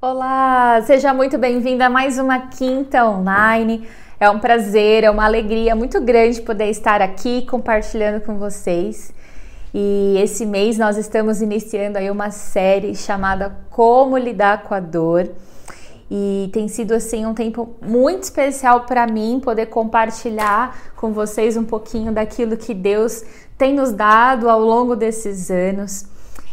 Olá, seja muito bem-vinda a mais uma quinta online. É um prazer, é uma alegria muito grande poder estar aqui compartilhando com vocês. E esse mês nós estamos iniciando aí uma série chamada Como lidar com a dor. E tem sido assim um tempo muito especial para mim poder compartilhar com vocês um pouquinho daquilo que Deus tem nos dado ao longo desses anos.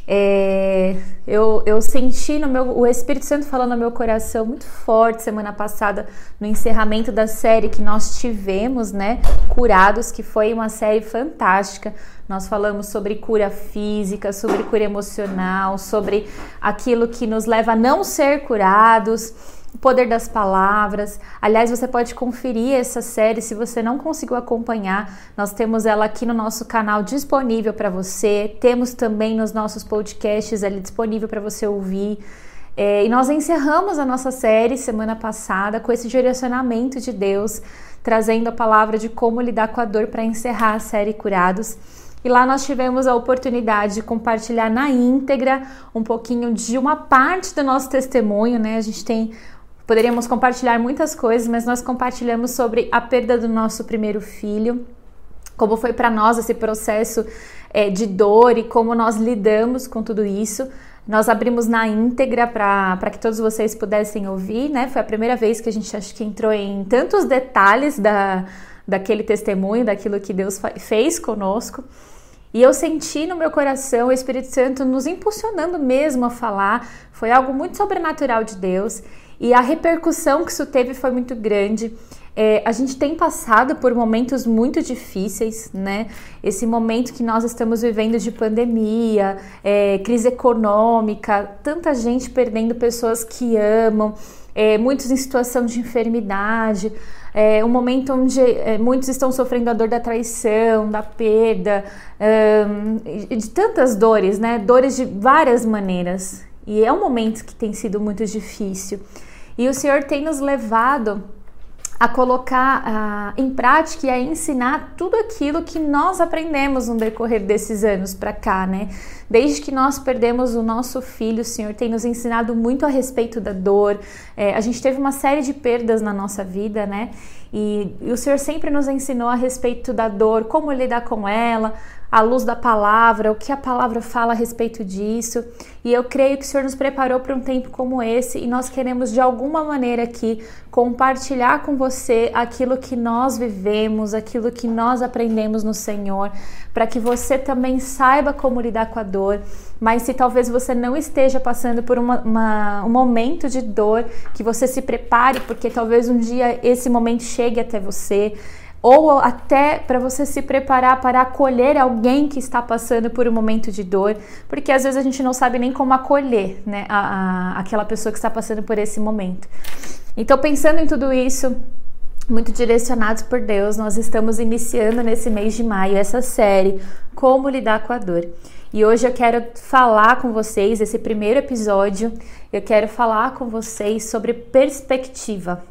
É, eu, eu senti no meu, o Espírito Santo falando no meu coração muito forte semana passada no encerramento da série que nós tivemos, né? Curados, que foi uma série fantástica. Nós falamos sobre cura física, sobre cura emocional, sobre aquilo que nos leva a não ser curados o poder das palavras. Aliás, você pode conferir essa série se você não conseguiu acompanhar. Nós temos ela aqui no nosso canal disponível para você. Temos também nos nossos podcasts ali disponível para você ouvir. É, e nós encerramos a nossa série semana passada com esse direcionamento de Deus, trazendo a palavra de como lidar com a dor para encerrar a série Curados. E lá nós tivemos a oportunidade de compartilhar na íntegra um pouquinho de uma parte do nosso testemunho, né? A gente tem Poderíamos compartilhar muitas coisas, mas nós compartilhamos sobre a perda do nosso primeiro filho, como foi para nós esse processo é, de dor e como nós lidamos com tudo isso. Nós abrimos na íntegra para que todos vocês pudessem ouvir, né? Foi a primeira vez que a gente acho que entrou em tantos detalhes da, daquele testemunho, daquilo que Deus fez conosco. E eu senti no meu coração o Espírito Santo nos impulsionando mesmo a falar. Foi algo muito sobrenatural de Deus. E a repercussão que isso teve foi muito grande. É, a gente tem passado por momentos muito difíceis, né? Esse momento que nós estamos vivendo de pandemia, é, crise econômica, tanta gente perdendo pessoas que amam, é, muitos em situação de enfermidade, é, um momento onde é, muitos estão sofrendo a dor da traição, da perda, de tantas dores, né? Dores de várias maneiras. E é um momento que tem sido muito difícil. E o Senhor tem nos levado a colocar uh, em prática e a ensinar tudo aquilo que nós aprendemos no decorrer desses anos para cá, né? Desde que nós perdemos o nosso filho, o Senhor tem nos ensinado muito a respeito da dor. É, a gente teve uma série de perdas na nossa vida, né? E, e o Senhor sempre nos ensinou a respeito da dor, como lidar com ela, à luz da palavra, o que a palavra fala a respeito disso. E eu creio que o Senhor nos preparou para um tempo como esse e nós queremos de alguma maneira aqui compartilhar com você aquilo que nós vivemos, aquilo que nós aprendemos no Senhor, para que você também saiba como lidar com a dor. Mas se talvez você não esteja passando por uma, uma, um momento de dor, que você se prepare, porque talvez um dia esse momento chegue até você ou até para você se preparar para acolher alguém que está passando por um momento de dor, porque às vezes a gente não sabe nem como acolher né, a, a, aquela pessoa que está passando por esse momento. Então, pensando em tudo isso, muito direcionados por Deus, nós estamos iniciando nesse mês de maio essa série Como Lidar com a Dor. E hoje eu quero falar com vocês, esse primeiro episódio, eu quero falar com vocês sobre perspectiva.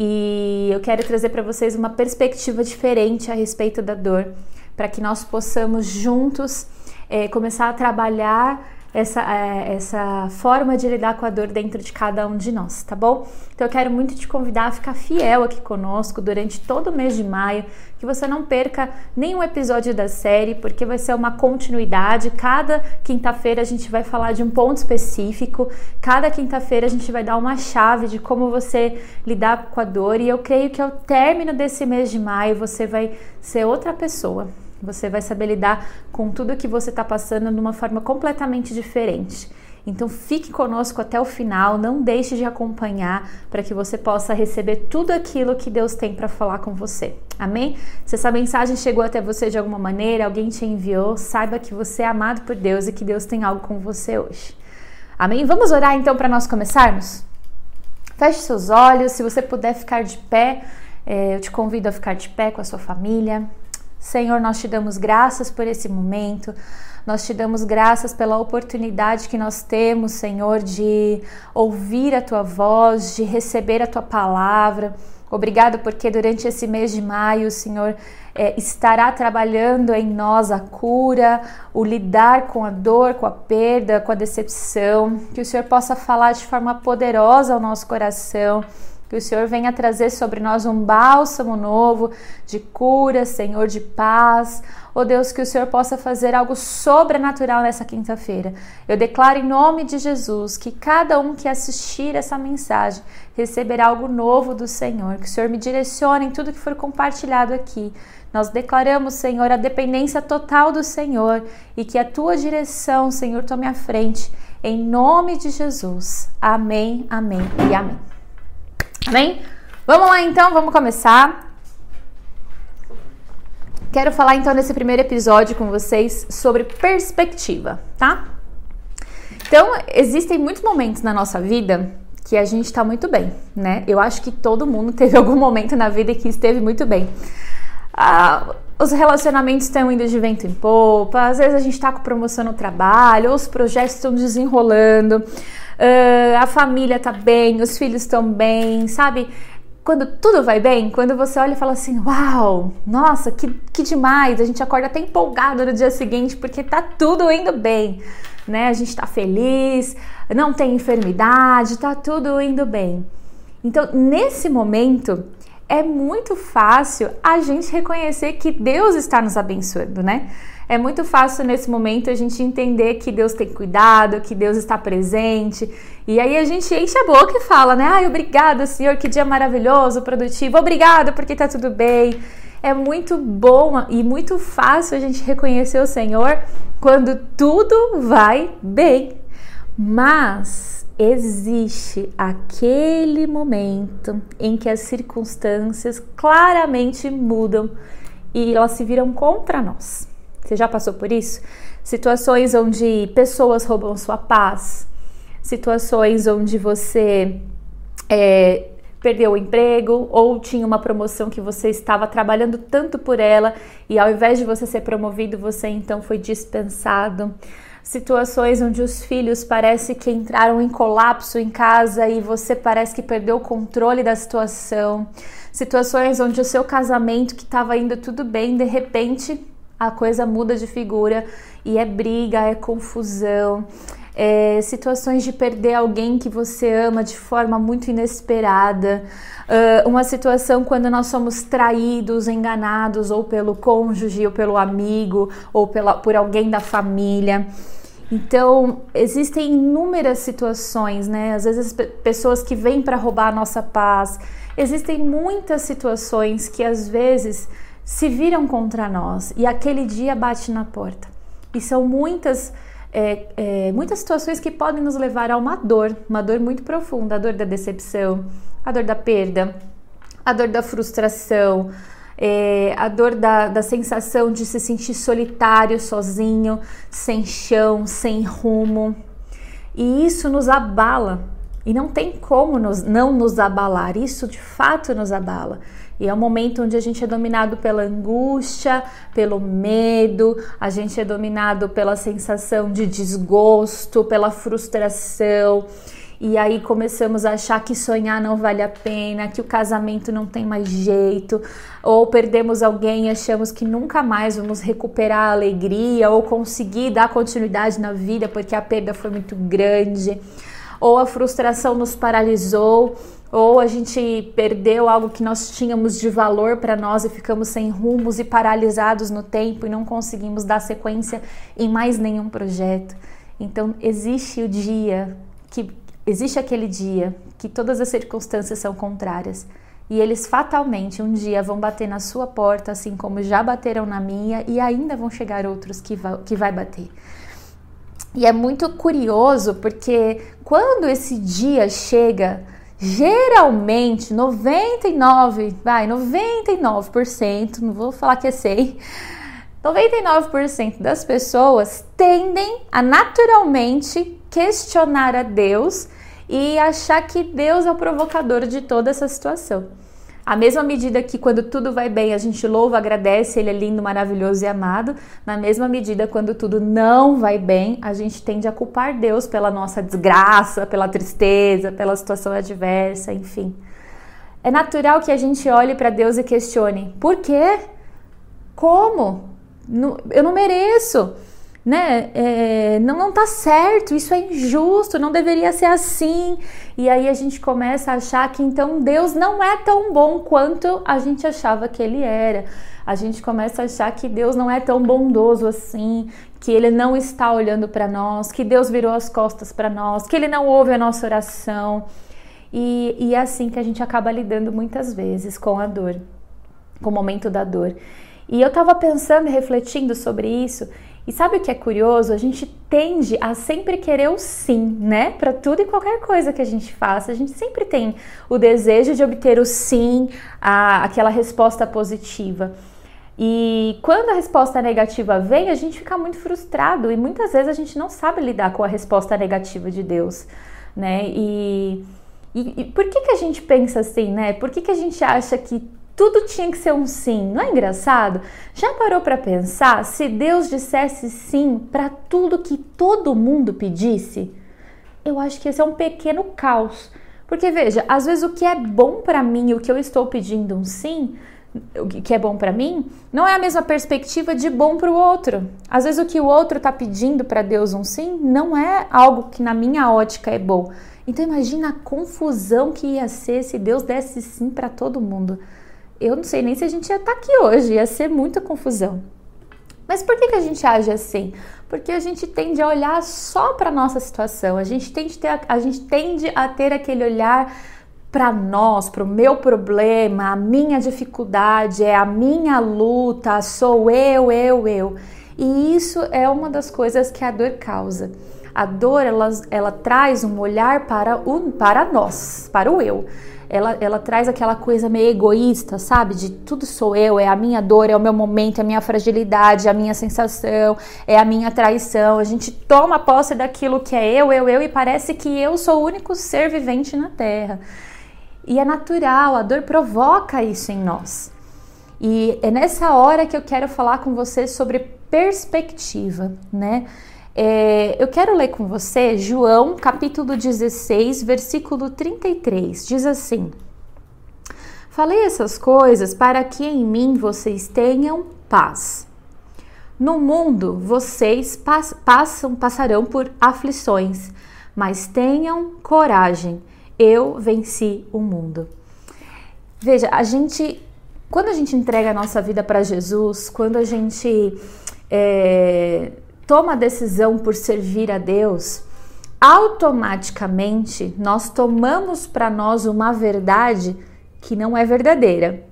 E eu quero trazer para vocês uma perspectiva diferente a respeito da dor, para que nós possamos juntos é, começar a trabalhar essa, é, essa forma de lidar com a dor dentro de cada um de nós, tá bom? Então eu quero muito te convidar a ficar fiel aqui conosco durante todo o mês de maio, que você não perca nenhum episódio da série, porque vai ser uma continuidade. Cada quinta-feira a gente vai falar de um ponto específico, cada quinta-feira a gente vai dar uma chave de como você lidar com a dor, e eu creio que ao término desse mês de maio você vai ser outra pessoa. Você vai saber lidar com tudo que você está passando de uma forma completamente diferente. Então fique conosco até o final, não deixe de acompanhar para que você possa receber tudo aquilo que Deus tem para falar com você. Amém? Se essa mensagem chegou até você de alguma maneira, alguém te enviou, saiba que você é amado por Deus e que Deus tem algo com você hoje. Amém? Vamos orar então para nós começarmos? Feche seus olhos, se você puder ficar de pé, eh, eu te convido a ficar de pé com a sua família. Senhor, nós te damos graças por esse momento. Nós te damos graças pela oportunidade que nós temos, Senhor, de ouvir a tua voz, de receber a tua palavra. Obrigado porque durante esse mês de maio o Senhor é, estará trabalhando em nós a cura, o lidar com a dor, com a perda, com a decepção. Que o Senhor possa falar de forma poderosa ao nosso coração que o Senhor venha trazer sobre nós um bálsamo novo de cura, Senhor, de paz. Oh Deus, que o Senhor possa fazer algo sobrenatural nessa quinta-feira. Eu declaro em nome de Jesus que cada um que assistir essa mensagem receberá algo novo do Senhor. Que o Senhor me direcione em tudo que for compartilhado aqui. Nós declaramos, Senhor, a dependência total do Senhor e que a tua direção, Senhor, tome a frente. Em nome de Jesus. Amém, amém e amém. Amém? Vamos lá então, vamos começar. Quero falar então nesse primeiro episódio com vocês sobre perspectiva, tá? Então, existem muitos momentos na nossa vida que a gente tá muito bem, né? Eu acho que todo mundo teve algum momento na vida que esteve muito bem. Ah, os relacionamentos estão indo de vento em popa, às vezes a gente está com promoção no trabalho, os projetos estão desenrolando uh, a família tá bem, os filhos estão bem, sabe? Quando tudo vai bem, quando você olha e fala assim, uau, nossa, que, que demais, a gente acorda até empolgado no dia seguinte porque tá tudo indo bem, né? A gente tá feliz, não tem enfermidade, tá tudo indo bem. Então, nesse momento, é muito fácil a gente reconhecer que Deus está nos abençoando, né? É muito fácil nesse momento a gente entender que Deus tem cuidado, que Deus está presente. E aí a gente enche a boca e fala, né? Ai, obrigada, Senhor, que dia maravilhoso, produtivo. Obrigada porque tá tudo bem. É muito bom e muito fácil a gente reconhecer o Senhor quando tudo vai bem. Mas existe aquele momento em que as circunstâncias claramente mudam e elas se viram contra nós. Você já passou por isso? Situações onde pessoas roubam sua paz, situações onde você é, perdeu o emprego ou tinha uma promoção que você estava trabalhando tanto por ela e ao invés de você ser promovido, você então foi dispensado. Situações onde os filhos parece que entraram em colapso em casa e você parece que perdeu o controle da situação. Situações onde o seu casamento que estava indo tudo bem, de repente a coisa muda de figura e é briga, é confusão, é situações de perder alguém que você ama de forma muito inesperada, uh, uma situação quando nós somos traídos, enganados ou pelo cônjuge, ou pelo amigo, ou pela, por alguém da família. Então, existem inúmeras situações, né? Às vezes, pessoas que vêm para roubar a nossa paz. Existem muitas situações que às vezes se viram contra nós e aquele dia bate na porta. E são muitas, é, é, muitas situações que podem nos levar a uma dor, uma dor muito profunda, a dor da decepção, a dor da perda, a dor da frustração, é, a dor da, da sensação de se sentir solitário, sozinho, sem chão, sem rumo. E isso nos abala. E não tem como nos, não nos abalar. Isso de fato nos abala. E é um momento onde a gente é dominado pela angústia, pelo medo, a gente é dominado pela sensação de desgosto, pela frustração. E aí começamos a achar que sonhar não vale a pena, que o casamento não tem mais jeito, ou perdemos alguém e achamos que nunca mais vamos recuperar a alegria ou conseguir dar continuidade na vida porque a perda foi muito grande, ou a frustração nos paralisou. Ou a gente perdeu algo que nós tínhamos de valor para nós e ficamos sem rumos e paralisados no tempo e não conseguimos dar sequência em mais nenhum projeto. Então existe o dia que existe aquele dia que todas as circunstâncias são contrárias e eles fatalmente um dia vão bater na sua porta, assim como já bateram na minha e ainda vão chegar outros que vai, que vai bater. E é muito curioso porque quando esse dia chega, geralmente 99, vai, 99%, não vou falar que é 100, 99% das pessoas tendem a naturalmente questionar a Deus e achar que Deus é o provocador de toda essa situação. A mesma medida que quando tudo vai bem a gente louva, agradece, ele é lindo, maravilhoso e amado, na mesma medida quando tudo não vai bem, a gente tende a culpar Deus pela nossa desgraça, pela tristeza, pela situação adversa, enfim. É natural que a gente olhe para Deus e questione: por quê? Como? Eu não mereço né? É, não, não tá certo, isso é injusto, não deveria ser assim. E aí a gente começa a achar que então Deus não é tão bom quanto a gente achava que ele era. A gente começa a achar que Deus não é tão bondoso assim, que ele não está olhando para nós, que Deus virou as costas para nós, que ele não ouve a nossa oração. E, e é assim que a gente acaba lidando muitas vezes com a dor, com o momento da dor. E eu estava pensando e refletindo sobre isso, e sabe o que é curioso? A gente tende a sempre querer o sim, né? Para tudo e qualquer coisa que a gente faça. A gente sempre tem o desejo de obter o sim, a, aquela resposta positiva. E quando a resposta negativa vem, a gente fica muito frustrado e muitas vezes a gente não sabe lidar com a resposta negativa de Deus, né? E, e, e por que, que a gente pensa assim, né? Por que, que a gente acha que tudo tinha que ser um sim. Não é engraçado? Já parou para pensar se Deus dissesse sim para tudo que todo mundo pedisse? Eu acho que esse é um pequeno caos. Porque veja, às vezes o que é bom para mim, o que eu estou pedindo um sim, o que é bom para mim, não é a mesma perspectiva de bom para o outro. Às vezes o que o outro está pedindo para Deus um sim não é algo que na minha ótica é bom. Então imagina a confusão que ia ser se Deus desse sim para todo mundo eu não sei nem se a gente ia estar tá aqui hoje, ia ser muita confusão. Mas por que, que a gente age assim? Porque a gente tende a olhar só para a nossa situação, a gente tende, ter, a gente tende a ter aquele olhar para nós, para o meu problema, a minha dificuldade, é a minha luta, sou eu, eu, eu. E isso é uma das coisas que a dor causa. A dor, ela, ela traz um olhar para, o, para nós, para o eu ela, ela traz aquela coisa meio egoísta, sabe? De tudo sou eu, é a minha dor, é o meu momento, é a minha fragilidade, é a minha sensação, é a minha traição. A gente toma posse daquilo que é eu, eu, eu e parece que eu sou o único ser vivente na Terra. E é natural, a dor provoca isso em nós. E é nessa hora que eu quero falar com você sobre perspectiva, né? É, eu quero ler com você João capítulo 16, versículo 33. Diz assim: Falei essas coisas para que em mim vocês tenham paz. No mundo vocês passam, passarão por aflições, mas tenham coragem. Eu venci o mundo. Veja, a gente, quando a gente entrega a nossa vida para Jesus, quando a gente é, toma a decisão por servir a Deus, automaticamente nós tomamos para nós uma verdade que não é verdadeira.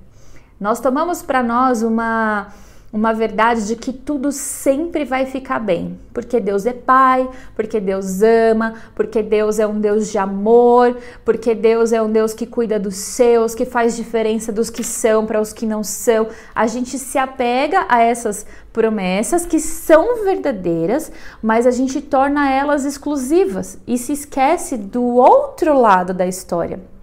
Nós tomamos para nós uma uma verdade de que tudo sempre vai ficar bem, porque Deus é Pai, porque Deus ama, porque Deus é um Deus de amor, porque Deus é um Deus que cuida dos seus, que faz diferença dos que são para os que não são. A gente se apega a essas promessas que são verdadeiras, mas a gente torna elas exclusivas e se esquece do outro lado da história.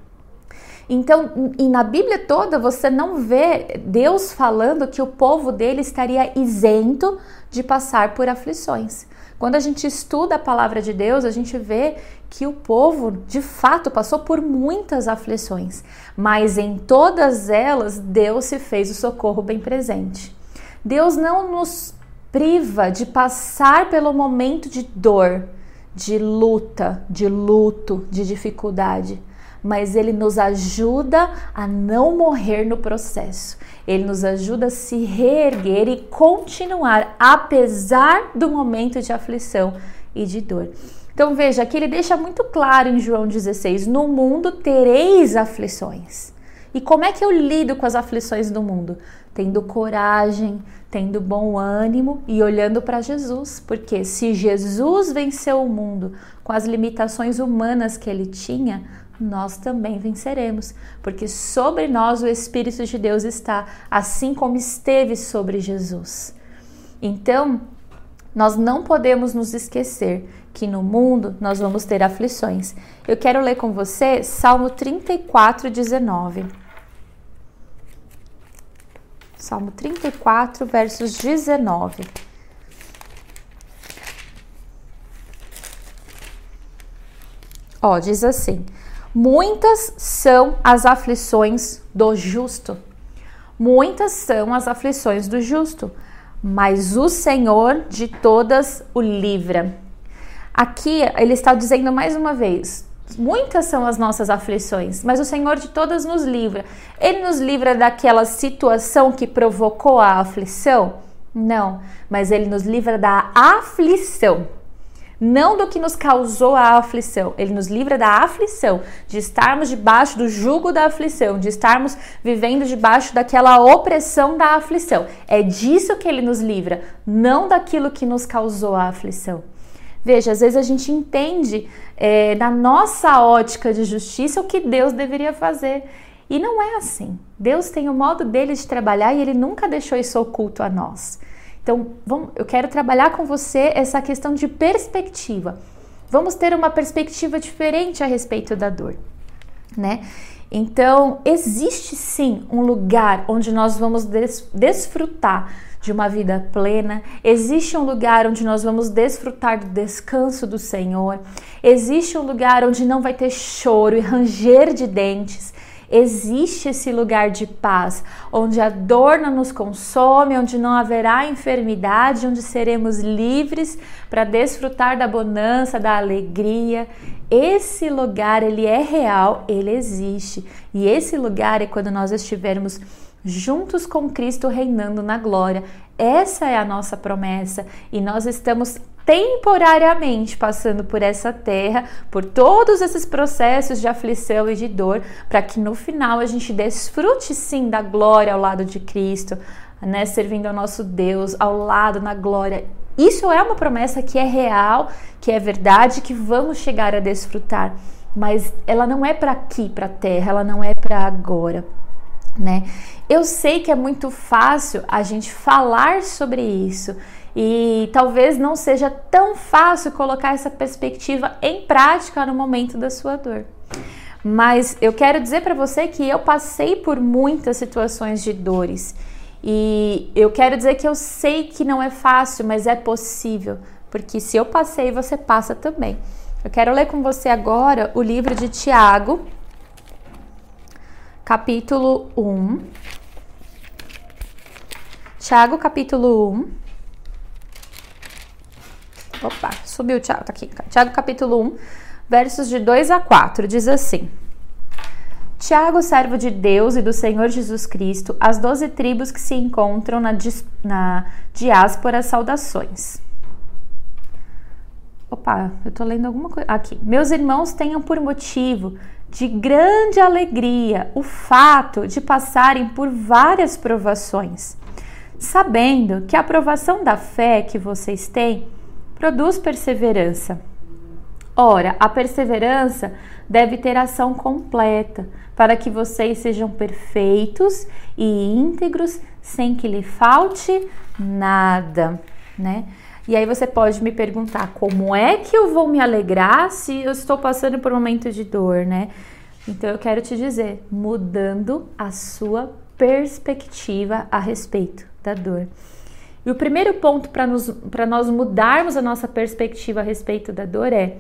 Então, e na Bíblia toda você não vê Deus falando que o povo dele estaria isento de passar por aflições. Quando a gente estuda a palavra de Deus, a gente vê que o povo de fato passou por muitas aflições, mas em todas elas Deus se fez o socorro bem presente. Deus não nos priva de passar pelo momento de dor, de luta, de luto, de dificuldade mas ele nos ajuda a não morrer no processo. Ele nos ajuda a se reerguer e continuar apesar do momento de aflição e de dor. Então veja, aqui ele deixa muito claro em João 16: No mundo tereis aflições. E como é que eu lido com as aflições do mundo? Tendo coragem, tendo bom ânimo e olhando para Jesus, porque se Jesus venceu o mundo com as limitações humanas que ele tinha, nós também venceremos, porque sobre nós o Espírito de Deus está, assim como esteve sobre Jesus. Então, nós não podemos nos esquecer que no mundo nós vamos ter aflições. Eu quero ler com você Salmo 34, 19. Salmo 34, versos 19. Ó, diz assim: Muitas são as aflições do justo. Muitas são as aflições do justo, mas o Senhor de todas o livra. Aqui ele está dizendo mais uma vez: muitas são as nossas aflições, mas o Senhor de todas nos livra. Ele nos livra daquela situação que provocou a aflição? Não, mas ele nos livra da aflição não do que nos causou a aflição. Ele nos livra da aflição, de estarmos debaixo do jugo da aflição, de estarmos vivendo debaixo daquela opressão da aflição. É disso que ele nos livra, não daquilo que nos causou a aflição. Veja, às vezes a gente entende é, na nossa ótica de justiça o que Deus deveria fazer. E não é assim. Deus tem o modo dele de trabalhar e ele nunca deixou isso oculto a nós. Então, vamos, eu quero trabalhar com você essa questão de perspectiva. Vamos ter uma perspectiva diferente a respeito da dor, né? Então, existe sim um lugar onde nós vamos des desfrutar de uma vida plena, existe um lugar onde nós vamos desfrutar do descanso do Senhor, existe um lugar onde não vai ter choro e ranger de dentes, existe esse lugar de paz, onde a dor não nos consome, onde não haverá enfermidade, onde seremos livres para desfrutar da bonança, da alegria. Esse lugar, ele é real, ele existe. E esse lugar é quando nós estivermos juntos com Cristo reinando na glória. Essa é a nossa promessa e nós estamos temporariamente passando por essa terra, por todos esses processos de aflição e de dor, para que no final a gente desfrute sim da glória ao lado de Cristo, né, servindo ao nosso Deus ao lado na glória. Isso é uma promessa que é real, que é verdade, que vamos chegar a desfrutar, mas ela não é para aqui, para a terra, ela não é para agora, né? Eu sei que é muito fácil a gente falar sobre isso e talvez não seja tão fácil colocar essa perspectiva em prática no momento da sua dor. Mas eu quero dizer para você que eu passei por muitas situações de dores. E eu quero dizer que eu sei que não é fácil, mas é possível, porque se eu passei, você passa também. Eu quero ler com você agora o livro de Tiago, capítulo 1. Tiago, capítulo 1 Opa, subiu o Tiago, tá aqui. Tiago capítulo 1, versos de 2 a 4, diz assim: Tiago, servo de Deus e do Senhor Jesus Cristo, as doze tribos que se encontram na, na diáspora, saudações. Opa, eu tô lendo alguma coisa. Aqui. Meus irmãos tenham por motivo de grande alegria o fato de passarem por várias provações, sabendo que a aprovação da fé que vocês têm produz perseverança. Ora, a perseverança deve ter ação completa, para que vocês sejam perfeitos e íntegros, sem que lhe falte nada, né? E aí você pode me perguntar como é que eu vou me alegrar se eu estou passando por um momento de dor, né? Então eu quero te dizer, mudando a sua perspectiva a respeito da dor. E o primeiro ponto para nós mudarmos a nossa perspectiva a respeito da dor é,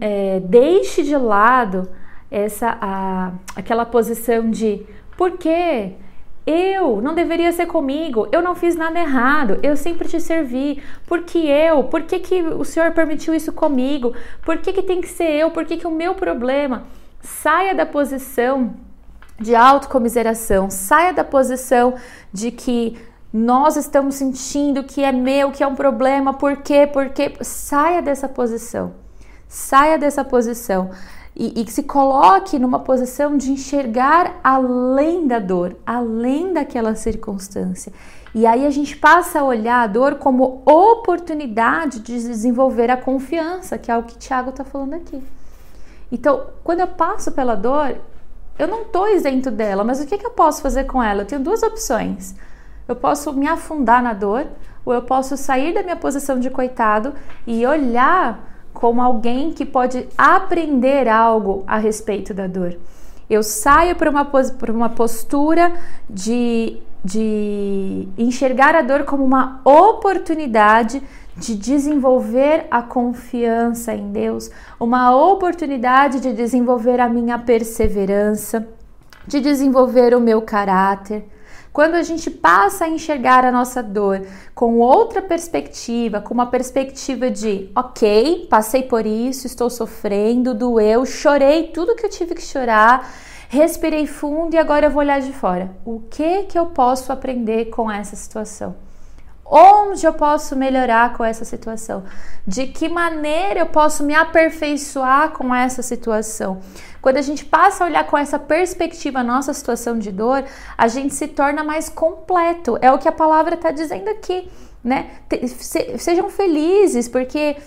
é deixe de lado essa a, aquela posição de por quê? Eu não deveria ser comigo, eu não fiz nada errado, eu sempre te servi. Por que eu? Por que, que o Senhor permitiu isso comigo? Por que, que tem que ser eu? Por que, que o meu problema? Saia da posição de autocomiseração, saia da posição de que nós estamos sentindo que é meu, que é um problema, por quê? Porque saia dessa posição. Saia dessa posição e, e se coloque numa posição de enxergar além da dor, além daquela circunstância. E aí a gente passa a olhar a dor como oportunidade de desenvolver a confiança, que é o que o Tiago está falando aqui. Então, quando eu passo pela dor, eu não estou isento dela, mas o que, que eu posso fazer com ela? Eu tenho duas opções eu posso me afundar na dor ou eu posso sair da minha posição de coitado e olhar como alguém que pode aprender algo a respeito da dor. Eu saio para uma, uma postura de, de enxergar a dor como uma oportunidade de desenvolver a confiança em Deus, uma oportunidade de desenvolver a minha perseverança, de desenvolver o meu caráter. Quando a gente passa a enxergar a nossa dor com outra perspectiva, com uma perspectiva de, ok, passei por isso, estou sofrendo, doeu, chorei tudo que eu tive que chorar, respirei fundo e agora eu vou olhar de fora. O que que eu posso aprender com essa situação? Onde eu posso melhorar com essa situação? De que maneira eu posso me aperfeiçoar com essa situação? Quando a gente passa a olhar com essa perspectiva a nossa situação de dor, a gente se torna mais completo. É o que a palavra está dizendo aqui, né? Sejam felizes, porque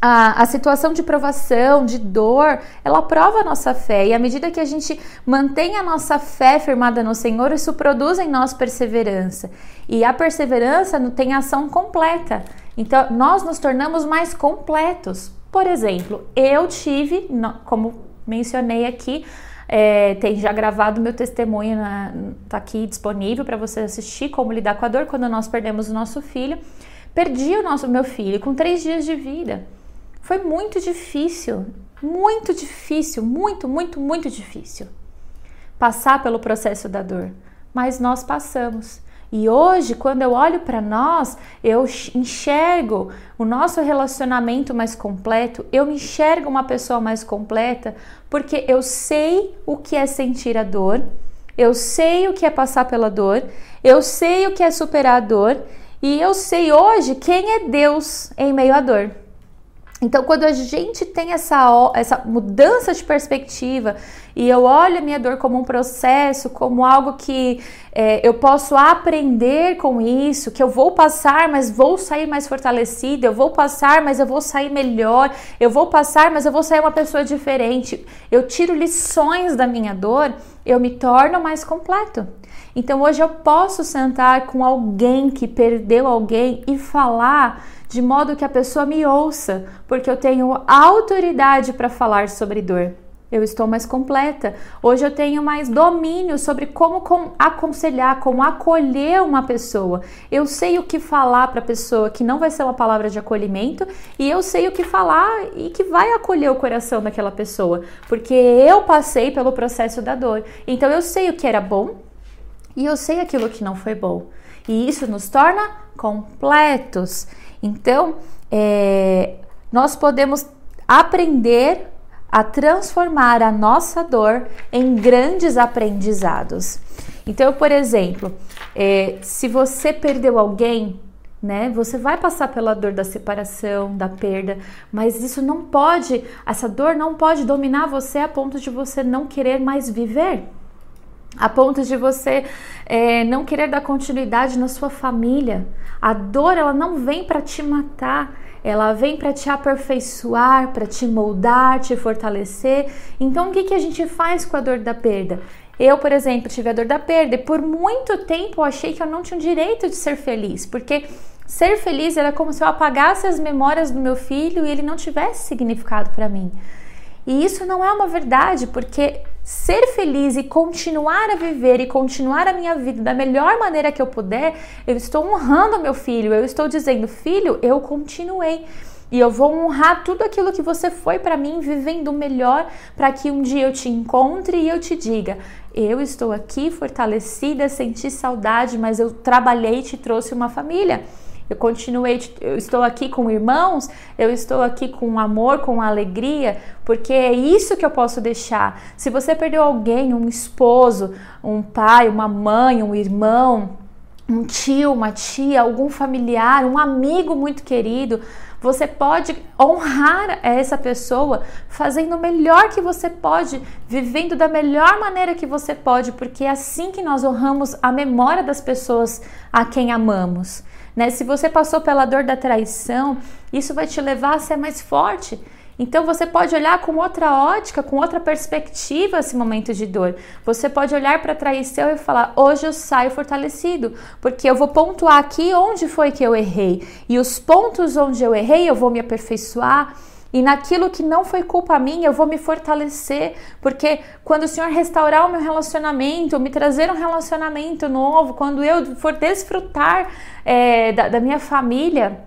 a, a, situação de provação, de dor, ela prova a nossa fé. E à medida que a gente mantém a nossa fé firmada no Senhor, isso produz em nós perseverança. E a perseverança tem ação completa. Então, nós nos tornamos mais completos. Por exemplo, eu tive, como mencionei aqui, é, tem já gravado meu testemunho, na, tá aqui disponível para você assistir como lidar com a dor quando nós perdemos o nosso filho. Perdi o nosso meu filho com três dias de vida. Foi muito difícil, muito difícil, muito, muito, muito difícil passar pelo processo da dor, mas nós passamos. E hoje, quando eu olho para nós, eu enxergo o nosso relacionamento mais completo, eu me enxergo uma pessoa mais completa, porque eu sei o que é sentir a dor, eu sei o que é passar pela dor, eu sei o que é superar a dor, e eu sei hoje quem é Deus em meio à dor. Então, quando a gente tem essa, essa mudança de perspectiva e eu olho a minha dor como um processo, como algo que é, eu posso aprender com isso, que eu vou passar, mas vou sair mais fortalecida, eu vou passar, mas eu vou sair melhor, eu vou passar, mas eu vou sair uma pessoa diferente. Eu tiro lições da minha dor, eu me torno mais completo. Então, hoje eu posso sentar com alguém que perdeu alguém e falar de modo que a pessoa me ouça, porque eu tenho autoridade para falar sobre dor. Eu estou mais completa. Hoje eu tenho mais domínio sobre como aconselhar, como acolher uma pessoa. Eu sei o que falar para a pessoa que não vai ser uma palavra de acolhimento e eu sei o que falar e que vai acolher o coração daquela pessoa, porque eu passei pelo processo da dor. Então eu sei o que era bom e eu sei aquilo que não foi bom. E isso nos torna completos. Então, é, nós podemos aprender a transformar a nossa dor em grandes aprendizados. Então, por exemplo, é, se você perdeu alguém, né? Você vai passar pela dor da separação, da perda, mas isso não pode, essa dor não pode dominar você a ponto de você não querer mais viver a ponto de você é, não querer dar continuidade na sua família. A dor ela não vem para te matar, ela vem para te aperfeiçoar, para te moldar, te fortalecer. Então, o que, que a gente faz com a dor da perda? Eu, por exemplo, tive a dor da perda e por muito tempo eu achei que eu não tinha o direito de ser feliz, porque ser feliz era como se eu apagasse as memórias do meu filho e ele não tivesse significado para mim. E isso não é uma verdade, porque ser feliz e continuar a viver e continuar a minha vida da melhor maneira que eu puder, eu estou honrando meu filho, eu estou dizendo, filho, eu continuei. E eu vou honrar tudo aquilo que você foi para mim, vivendo melhor, para que um dia eu te encontre e eu te diga: eu estou aqui fortalecida, senti saudade, mas eu trabalhei e te trouxe uma família eu continuei, eu estou aqui com irmãos, eu estou aqui com amor, com alegria, porque é isso que eu posso deixar. Se você perdeu alguém, um esposo, um pai, uma mãe, um irmão, um tio, uma tia, algum familiar, um amigo muito querido, você pode honrar essa pessoa fazendo o melhor que você pode, vivendo da melhor maneira que você pode, porque é assim que nós honramos a memória das pessoas a quem amamos. Né? Se você passou pela dor da traição, isso vai te levar a ser mais forte. Então você pode olhar com outra ótica, com outra perspectiva esse momento de dor. Você pode olhar para a traição e falar: hoje eu saio fortalecido, porque eu vou pontuar aqui onde foi que eu errei. E os pontos onde eu errei, eu vou me aperfeiçoar. E naquilo que não foi culpa minha, eu vou me fortalecer, porque quando o Senhor restaurar o meu relacionamento, me trazer um relacionamento novo, quando eu for desfrutar é, da, da minha família,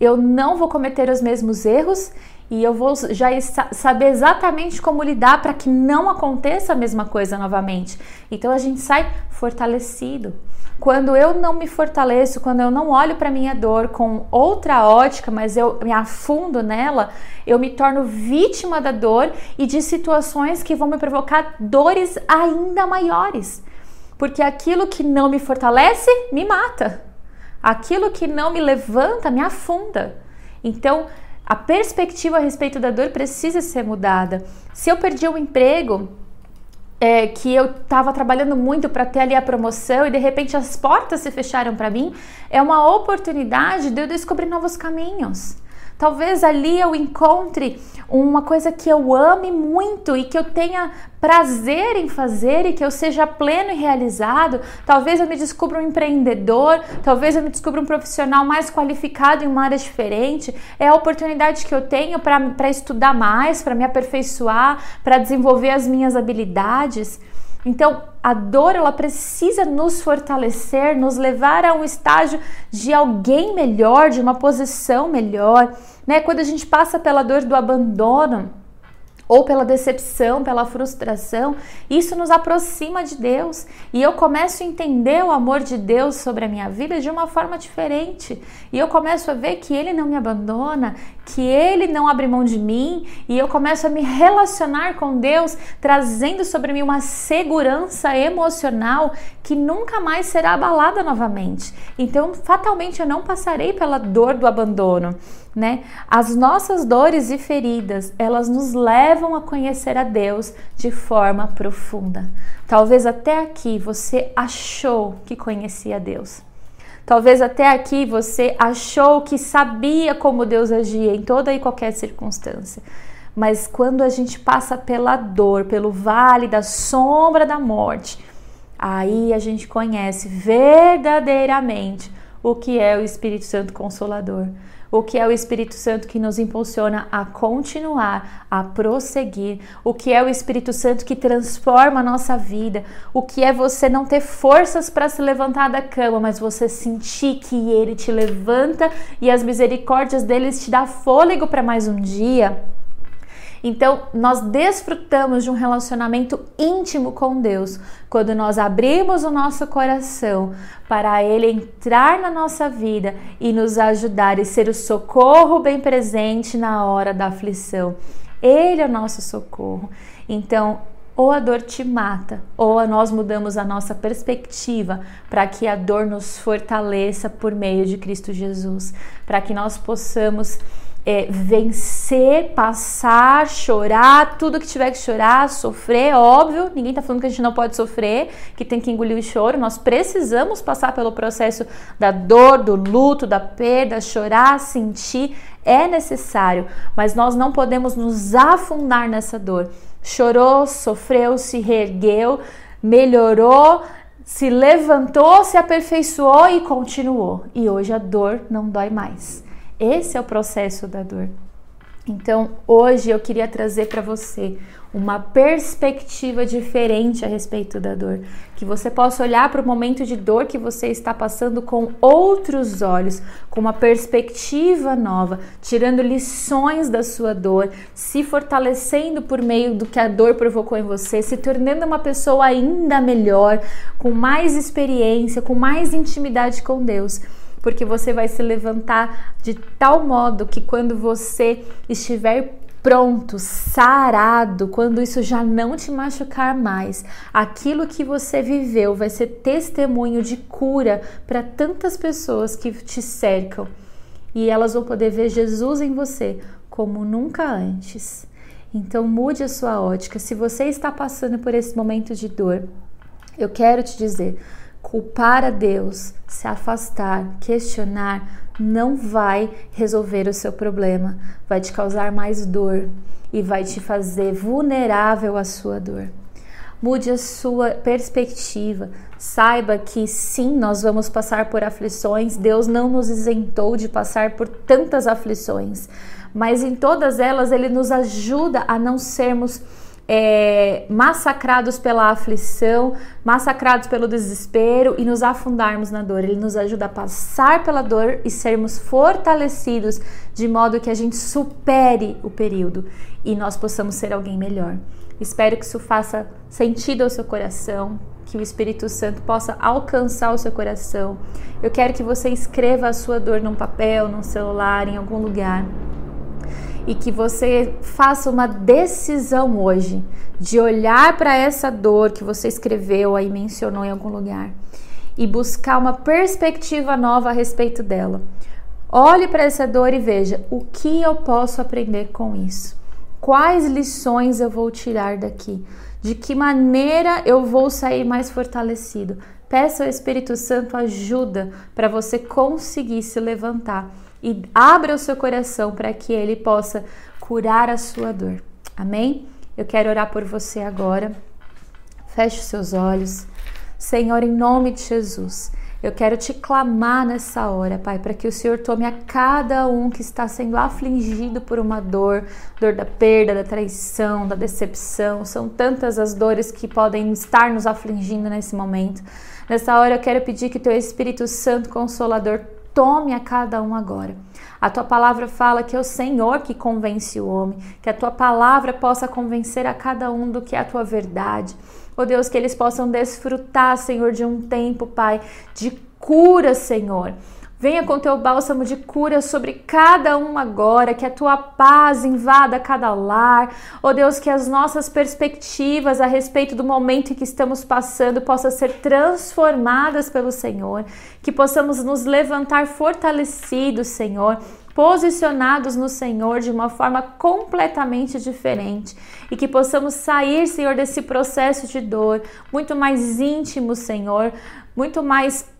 eu não vou cometer os mesmos erros e eu vou já saber exatamente como lidar para que não aconteça a mesma coisa novamente. Então a gente sai fortalecido. Quando eu não me fortaleço, quando eu não olho para minha dor com outra ótica, mas eu me afundo nela, eu me torno vítima da dor e de situações que vão me provocar dores ainda maiores. Porque aquilo que não me fortalece me mata. Aquilo que não me levanta me afunda. Então, a perspectiva a respeito da dor precisa ser mudada. Se eu perdi um emprego, é, que eu estava trabalhando muito para ter ali a promoção e de repente as portas se fecharam para mim, é uma oportunidade de eu descobrir novos caminhos. Talvez ali eu encontre uma coisa que eu ame muito e que eu tenha prazer em fazer e que eu seja pleno e realizado. Talvez eu me descubra um empreendedor, talvez eu me descubra um profissional mais qualificado em uma área diferente. É a oportunidade que eu tenho para estudar mais, para me aperfeiçoar, para desenvolver as minhas habilidades. Então, a dor ela precisa nos fortalecer, nos levar a um estágio de alguém melhor, de uma posição melhor, né? Quando a gente passa pela dor do abandono, ou pela decepção, pela frustração, isso nos aproxima de Deus e eu começo a entender o amor de Deus sobre a minha vida de uma forma diferente. E eu começo a ver que Ele não me abandona, que Ele não abre mão de mim e eu começo a me relacionar com Deus, trazendo sobre mim uma segurança emocional que nunca mais será abalada novamente. Então, fatalmente, eu não passarei pela dor do abandono né? As nossas dores e feridas, elas nos levam a conhecer a Deus de forma profunda. Talvez até aqui você achou que conhecia Deus. Talvez até aqui você achou que sabia como Deus agia em toda e qualquer circunstância. Mas quando a gente passa pela dor, pelo vale da sombra da morte, aí a gente conhece verdadeiramente o que é o Espírito Santo Consolador o que é o Espírito Santo que nos impulsiona a continuar, a prosseguir, o que é o Espírito Santo que transforma a nossa vida, o que é você não ter forças para se levantar da cama, mas você sentir que ele te levanta e as misericórdias dele te dá fôlego para mais um dia. Então, nós desfrutamos de um relacionamento íntimo com Deus quando nós abrimos o nosso coração para Ele entrar na nossa vida e nos ajudar e ser o socorro bem presente na hora da aflição. Ele é o nosso socorro. Então, ou a dor te mata, ou nós mudamos a nossa perspectiva para que a dor nos fortaleça por meio de Cristo Jesus, para que nós possamos é, vencer, passar, chorar, tudo que tiver que chorar, sofrer, óbvio, ninguém tá falando que a gente não pode sofrer, que tem que engolir o choro, nós precisamos passar pelo processo da dor, do luto, da perda, chorar, sentir, é necessário, mas nós não podemos nos afundar nessa dor. Chorou, sofreu, se reergueu, melhorou, se levantou, se aperfeiçoou e continuou. E hoje a dor não dói mais. Esse é o processo da dor. Então, hoje eu queria trazer para você uma perspectiva diferente a respeito da dor, que você possa olhar para o momento de dor que você está passando com outros olhos, com uma perspectiva nova, tirando lições da sua dor, se fortalecendo por meio do que a dor provocou em você, se tornando uma pessoa ainda melhor, com mais experiência, com mais intimidade com Deus porque você vai se levantar de tal modo que quando você estiver pronto, sarado, quando isso já não te machucar mais, aquilo que você viveu vai ser testemunho de cura para tantas pessoas que te cercam e elas vão poder ver Jesus em você como nunca antes. Então mude a sua ótica. Se você está passando por esse momento de dor, eu quero te dizer, culpar a Deus, se afastar, questionar, não vai resolver o seu problema, vai te causar mais dor e vai te fazer vulnerável à sua dor. Mude a sua perspectiva. Saiba que sim, nós vamos passar por aflições. Deus não nos isentou de passar por tantas aflições, mas em todas elas ele nos ajuda a não sermos é, massacrados pela aflição, massacrados pelo desespero e nos afundarmos na dor. Ele nos ajuda a passar pela dor e sermos fortalecidos de modo que a gente supere o período e nós possamos ser alguém melhor. Espero que isso faça sentido ao seu coração, que o Espírito Santo possa alcançar o seu coração. Eu quero que você escreva a sua dor num papel, num celular, em algum lugar e que você faça uma decisão hoje de olhar para essa dor que você escreveu aí, mencionou em algum lugar e buscar uma perspectiva nova a respeito dela. Olhe para essa dor e veja o que eu posso aprender com isso. Quais lições eu vou tirar daqui? De que maneira eu vou sair mais fortalecido? Peça ao Espírito Santo ajuda para você conseguir se levantar e abra o seu coração para que ele possa curar a sua dor. Amém? Eu quero orar por você agora. Feche os seus olhos. Senhor, em nome de Jesus, eu quero te clamar nessa hora, Pai, para que o Senhor tome a cada um que está sendo afligido por uma dor, dor da perda, da traição, da decepção. São tantas as dores que podem estar nos afligindo nesse momento. Nessa hora eu quero pedir que teu Espírito Santo Consolador tome a cada um agora. A tua palavra fala que é o Senhor que convence o homem, que a tua palavra possa convencer a cada um do que é a tua verdade. Oh Deus, que eles possam desfrutar, Senhor, de um tempo, Pai, de cura, Senhor Venha com teu bálsamo de cura sobre cada um agora, que a tua paz invada cada lar. Ó oh Deus, que as nossas perspectivas a respeito do momento em que estamos passando possam ser transformadas pelo Senhor, que possamos nos levantar fortalecidos, Senhor, posicionados no Senhor de uma forma completamente diferente e que possamos sair, Senhor, desse processo de dor muito mais íntimo, Senhor, muito mais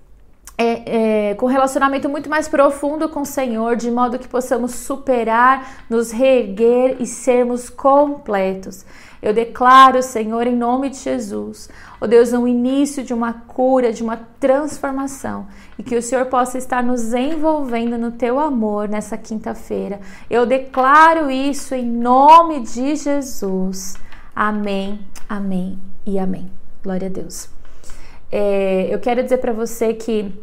é, é, com relacionamento muito mais profundo com o Senhor, de modo que possamos superar, nos reerguer e sermos completos. Eu declaro, Senhor, em nome de Jesus, ó oh Deus, um início de uma cura, de uma transformação e que o Senhor possa estar nos envolvendo no teu amor nessa quinta-feira. Eu declaro isso em nome de Jesus. Amém, amém e amém. Glória a Deus. É, eu quero dizer para você que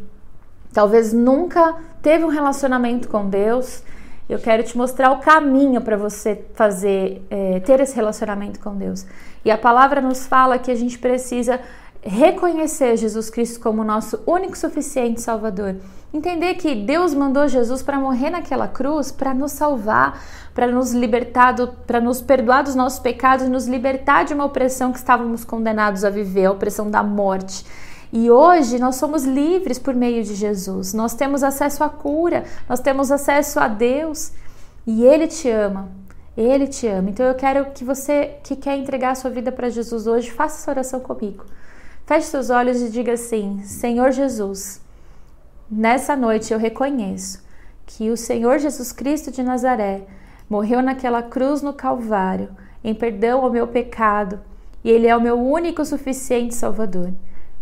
talvez nunca teve um relacionamento com Deus. Eu quero te mostrar o caminho para você fazer, é, ter esse relacionamento com Deus. E a palavra nos fala que a gente precisa reconhecer Jesus Cristo como nosso único suficiente Salvador. Entender que Deus mandou Jesus para morrer naquela cruz para nos salvar, para nos libertar, para nos perdoar dos nossos pecados, nos libertar de uma opressão que estávamos condenados a viver, a opressão da morte. E hoje nós somos livres por meio de Jesus. Nós temos acesso à cura, nós temos acesso a Deus e Ele te ama. Ele te ama. Então eu quero que você que quer entregar a sua vida para Jesus hoje, faça essa oração comigo. Feche seus olhos e diga assim: Senhor Jesus, nessa noite eu reconheço que o Senhor Jesus Cristo de Nazaré morreu naquela cruz no Calvário em perdão ao meu pecado e Ele é o meu único suficiente Salvador.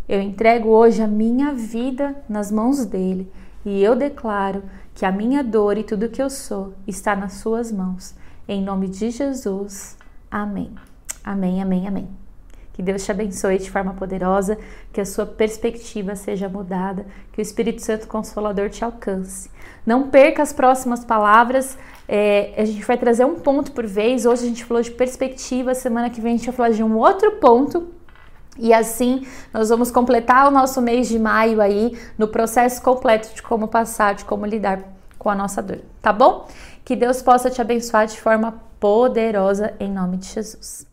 Eu entrego hoje a minha vida nas mãos dele e eu declaro que a minha dor e tudo que eu sou está nas suas mãos. Em nome de Jesus. Amém. Amém, amém, amém. Que Deus te abençoe de forma poderosa, que a sua perspectiva seja mudada, que o Espírito Santo Consolador te alcance. Não perca as próximas palavras, é, a gente vai trazer um ponto por vez. Hoje a gente falou de perspectiva, semana que vem a gente vai falar de um outro ponto e assim nós vamos completar o nosso mês de maio aí no processo completo de como passar, de como lidar com a nossa dor, tá bom? Que Deus possa te abençoar de forma poderosa em nome de Jesus.